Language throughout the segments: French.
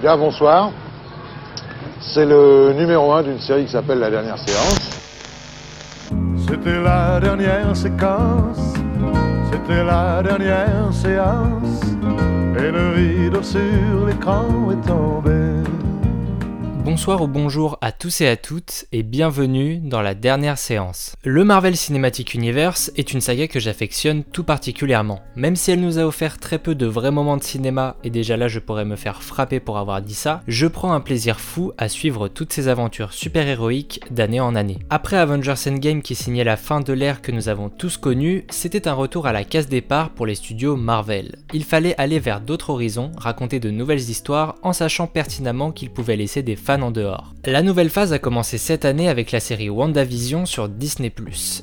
Bien, bonsoir. C'est le numéro 1 d'une série qui s'appelle La dernière séance. C'était la dernière séquence, c'était la dernière séance, et le rideau sur l'écran est tombé. Bonsoir ou bonjour à tous et à toutes et bienvenue dans la dernière séance. Le Marvel Cinematic Universe est une saga que j'affectionne tout particulièrement. Même si elle nous a offert très peu de vrais moments de cinéma et déjà là je pourrais me faire frapper pour avoir dit ça, je prends un plaisir fou à suivre toutes ces aventures super-héroïques d'année en année. Après Avengers Endgame qui signait la fin de l'ère que nous avons tous connue, c'était un retour à la case départ pour les studios Marvel. Il fallait aller vers d'autres horizons, raconter de nouvelles histoires en sachant pertinemment qu'ils pouvaient laisser des fans en dehors. La nouvelle phase a commencé cette année avec la série WandaVision sur Disney+.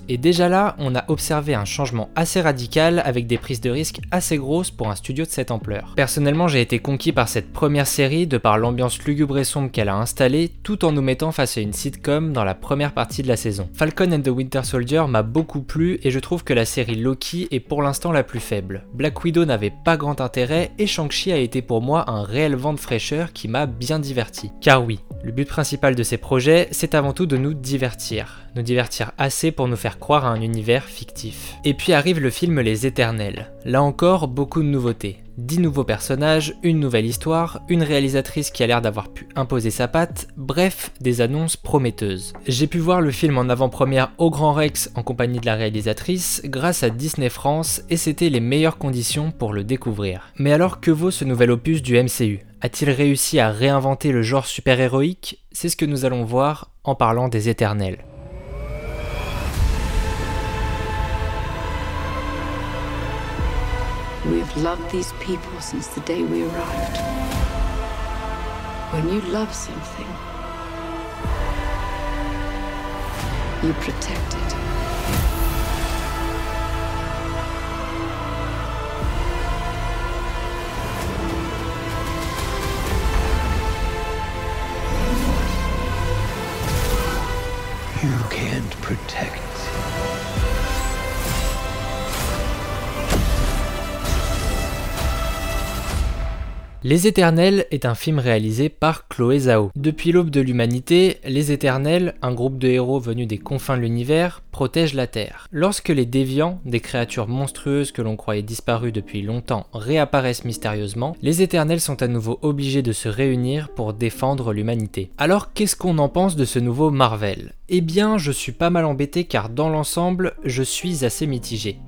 Et déjà là, on a observé un changement assez radical avec des prises de risques assez grosses pour un studio de cette ampleur. Personnellement, j'ai été conquis par cette première série de par l'ambiance lugubre et sombre qu'elle a installée, tout en nous mettant face à une sitcom dans la première partie de la saison. Falcon and the Winter Soldier m'a beaucoup plu et je trouve que la série Loki est pour l'instant la plus faible. Black Widow n'avait pas grand intérêt et Shang-Chi a été pour moi un réel vent de fraîcheur qui m'a bien diverti. Car oui, le but principal de ces projets, c'est avant tout de nous divertir. Nous divertir assez pour nous faire croire à un univers fictif. Et puis arrive le film Les Éternels. Là encore, beaucoup de nouveautés. 10 nouveaux personnages, une nouvelle histoire, une réalisatrice qui a l'air d'avoir pu imposer sa patte, bref, des annonces prometteuses. J'ai pu voir le film en avant-première au Grand Rex en compagnie de la réalisatrice grâce à Disney France et c'était les meilleures conditions pour le découvrir. Mais alors que vaut ce nouvel opus du MCU A-t-il réussi à réinventer le genre super-héroïque? C'est ce que nous allons voir en parlant des Éternels. We've loved these people since the day we arrived. When you love something, you protect it. Les Éternels est un film réalisé par Chloé Zhao. Depuis l'aube de l'humanité, les Éternels, un groupe de héros venus des confins de l'univers, protègent la Terre. Lorsque les déviants, des créatures monstrueuses que l'on croyait disparues depuis longtemps, réapparaissent mystérieusement, les Éternels sont à nouveau obligés de se réunir pour défendre l'humanité. Alors qu'est-ce qu'on en pense de ce nouveau Marvel? Eh bien, je suis pas mal embêté car dans l'ensemble, je suis assez mitigé.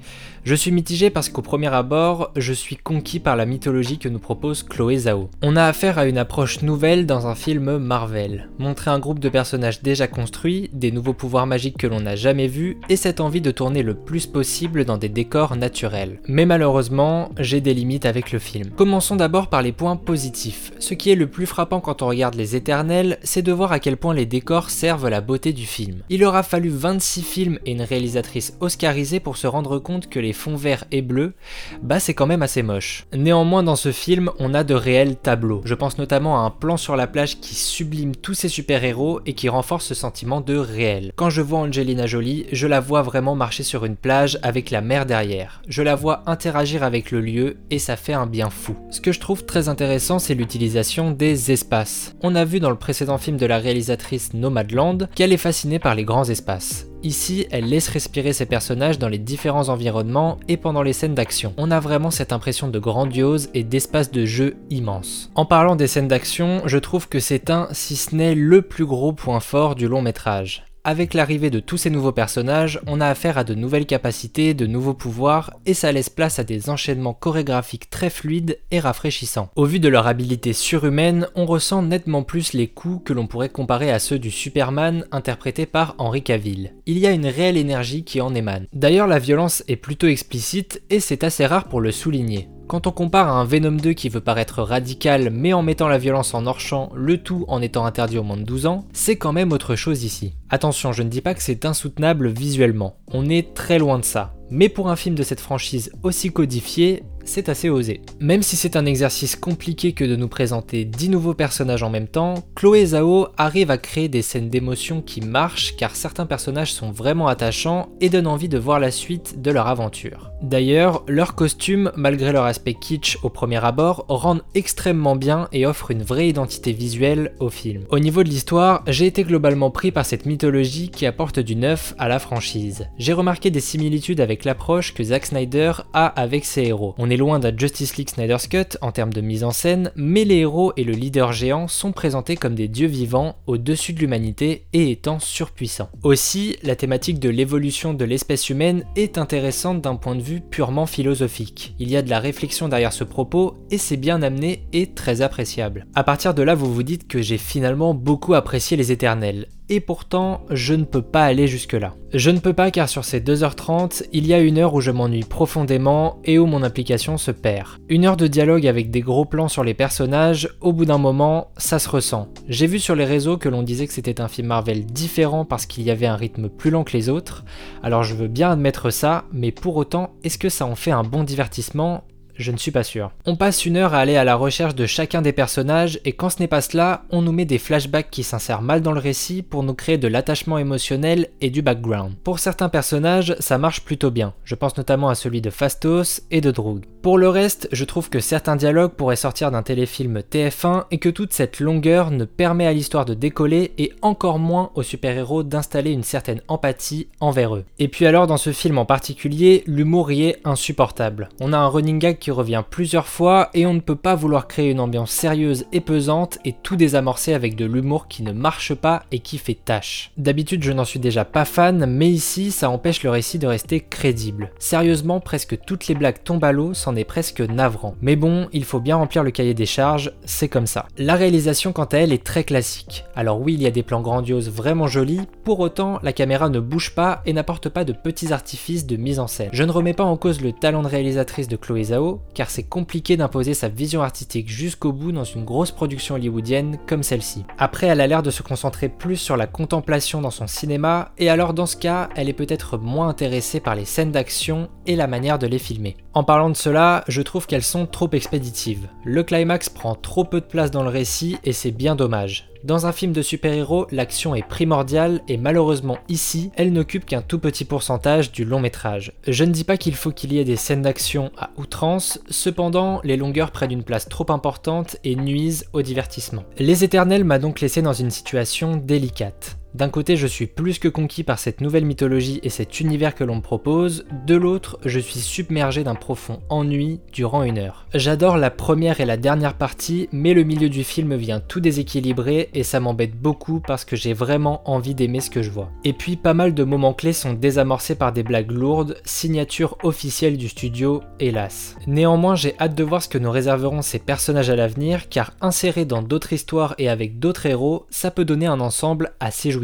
Je suis mitigé parce qu'au premier abord, je suis conquis par la mythologie que nous propose Chloé Zhao. On a affaire à une approche nouvelle dans un film Marvel. Montrer un groupe de personnages déjà construits, des nouveaux pouvoirs magiques que l'on n'a jamais vus, et cette envie de tourner le plus possible dans des décors naturels. Mais malheureusement, j'ai des limites avec le film. Commençons d'abord par les points positifs. Ce qui est le plus frappant quand on regarde Les Éternels, c'est de voir à quel point les décors servent la beauté du film. Il aura fallu 26 films et une réalisatrice oscarisée pour se rendre compte que les fonds verts et bleus, bah c'est quand même assez moche. Néanmoins dans ce film, on a de réels tableaux. Je pense notamment à un plan sur la plage qui sublime tous ces super-héros et qui renforce ce sentiment de réel. Quand je vois Angelina Jolie, je la vois vraiment marcher sur une plage avec la mer derrière. Je la vois interagir avec le lieu et ça fait un bien fou. Ce que je trouve très intéressant, c'est l'utilisation des espaces. On a vu dans le précédent film de la réalisatrice Nomadland qu'elle est fascinée par les grands espaces. Ici, elle laisse respirer ses personnages dans les différents environnements et pendant les scènes d'action. On a vraiment cette impression de grandiose et d'espace de jeu immense. En parlant des scènes d'action, je trouve que c'est un, si ce n'est le plus gros point fort du long métrage. Avec l'arrivée de tous ces nouveaux personnages, on a affaire à de nouvelles capacités, de nouveaux pouvoirs, et ça laisse place à des enchaînements chorégraphiques très fluides et rafraîchissants. Au vu de leur habilité surhumaine, on ressent nettement plus les coups que l'on pourrait comparer à ceux du Superman interprété par Henry Cavill. Il y a une réelle énergie qui en émane. D'ailleurs, la violence est plutôt explicite et c'est assez rare pour le souligner. Quand on compare à un Venom 2 qui veut paraître radical mais en mettant la violence en hors-champ, le tout en étant interdit au moins de 12 ans, c'est quand même autre chose ici. Attention, je ne dis pas que c'est insoutenable visuellement, on est très loin de ça. Mais pour un film de cette franchise aussi codifié, c'est assez osé. Même si c'est un exercice compliqué que de nous présenter 10 nouveaux personnages en même temps, Chloé Zhao arrive à créer des scènes d'émotion qui marchent car certains personnages sont vraiment attachants et donnent envie de voir la suite de leur aventure. D'ailleurs, leurs costumes, malgré leur aspect kitsch au premier abord, rendent extrêmement bien et offrent une vraie identité visuelle au film. Au niveau de l'histoire, j'ai été globalement pris par cette mythologie qui apporte du neuf à la franchise. J'ai remarqué des similitudes avec l'approche que Zack Snyder a avec ses héros. Loin d'un Justice League Snyder's Cut en termes de mise en scène, mais les héros et le leader géant sont présentés comme des dieux vivants au-dessus de l'humanité et étant surpuissants. Aussi, la thématique de l'évolution de l'espèce humaine est intéressante d'un point de vue purement philosophique. Il y a de la réflexion derrière ce propos et c'est bien amené et très appréciable. À partir de là, vous vous dites que j'ai finalement beaucoup apprécié les éternels et pourtant je ne peux pas aller jusque là. Je ne peux pas car sur ces 2h30, il y a une heure où je m'ennuie profondément et où mon application se perd. Une heure de dialogue avec des gros plans sur les personnages, au bout d'un moment, ça se ressent. J'ai vu sur les réseaux que l'on disait que c'était un film Marvel différent parce qu'il y avait un rythme plus lent que les autres, alors je veux bien admettre ça, mais pour autant, est-ce que ça en fait un bon divertissement? Je ne suis pas sûr. On passe une heure à aller à la recherche de chacun des personnages et quand ce n'est pas cela, on nous met des flashbacks qui s'insèrent mal dans le récit pour nous créer de l'attachement émotionnel et du background. Pour certains personnages, ça marche plutôt bien. Je pense notamment à celui de Fastos et de Droog. Pour le reste, je trouve que certains dialogues pourraient sortir d'un téléfilm TF1 et que toute cette longueur ne permet à l'histoire de décoller et encore moins aux super-héros d'installer une certaine empathie envers eux. Et puis alors dans ce film en particulier, l'humour y est insupportable. On a un running gag qui revient plusieurs fois et on ne peut pas vouloir créer une ambiance sérieuse et pesante et tout désamorcer avec de l'humour qui ne marche pas et qui fait tâche. D'habitude je n'en suis déjà pas fan, mais ici ça empêche le récit de rester crédible. Sérieusement, presque toutes les blagues tombent à l'eau, c'en est presque navrant. Mais bon, il faut bien remplir le cahier des charges, c'est comme ça. La réalisation quant à elle est très classique. Alors oui, il y a des plans grandioses vraiment jolis, pour autant la caméra ne bouge pas et n'apporte pas de petits artifices de mise en scène. Je ne remets pas en cause le talent de réalisatrice de Chloé Zhao, car c'est compliqué d'imposer sa vision artistique jusqu'au bout dans une grosse production hollywoodienne comme celle-ci. Après, elle a l'air de se concentrer plus sur la contemplation dans son cinéma, et alors dans ce cas, elle est peut-être moins intéressée par les scènes d'action et la manière de les filmer. En parlant de cela, je trouve qu'elles sont trop expéditives. Le climax prend trop peu de place dans le récit et c'est bien dommage. Dans un film de super-héros, l'action est primordiale et malheureusement ici, elle n'occupe qu'un tout petit pourcentage du long métrage. Je ne dis pas qu'il faut qu'il y ait des scènes d'action à outrance, cependant les longueurs prennent une place trop importante et nuisent au divertissement. Les Éternels m'a donc laissé dans une situation délicate. D'un côté, je suis plus que conquis par cette nouvelle mythologie et cet univers que l'on me propose, de l'autre, je suis submergé d'un profond ennui durant une heure. J'adore la première et la dernière partie, mais le milieu du film vient tout déséquilibrer et ça m'embête beaucoup parce que j'ai vraiment envie d'aimer ce que je vois. Et puis, pas mal de moments clés sont désamorcés par des blagues lourdes, signature officielle du studio, hélas. Néanmoins, j'ai hâte de voir ce que nous réserveront ces personnages à l'avenir, car insérés dans d'autres histoires et avec d'autres héros, ça peut donner un ensemble assez jouissif.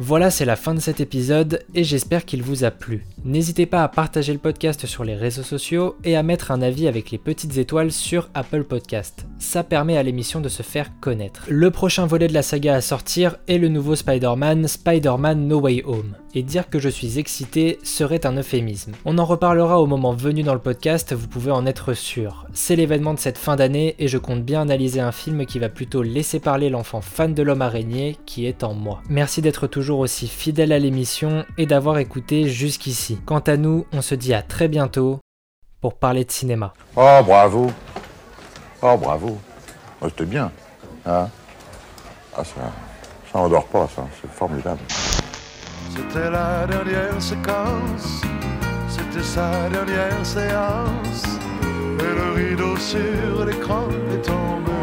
Voilà, c'est la fin de cet épisode et j'espère qu'il vous a plu. N'hésitez pas à partager le podcast sur les réseaux sociaux et à mettre un avis avec les petites étoiles sur Apple Podcast. Ça permet à l'émission de se faire connaître. Le prochain volet de la saga à sortir est le nouveau Spider-Man, Spider-Man No Way Home. Et dire que je suis excité serait un euphémisme. On en reparlera au moment venu dans le podcast, vous pouvez en être sûr. C'est l'événement de cette fin d'année et je compte bien analyser un film qui va plutôt laisser parler l'enfant fan de l'homme araignée qui est en moi. Merci d'être toujours aussi fidèle à l'émission et d'avoir écouté jusqu'ici. Quant à nous, on se dit à très bientôt pour parler de cinéma. Oh, bravo. Oh, bravo. Oh, C'était bien. Hein ah, ça, ça endort pas, ça. C'est formidable. C'était la dernière séquence, c'était sa dernière séance. Et le rideau sur l'écran est tombé.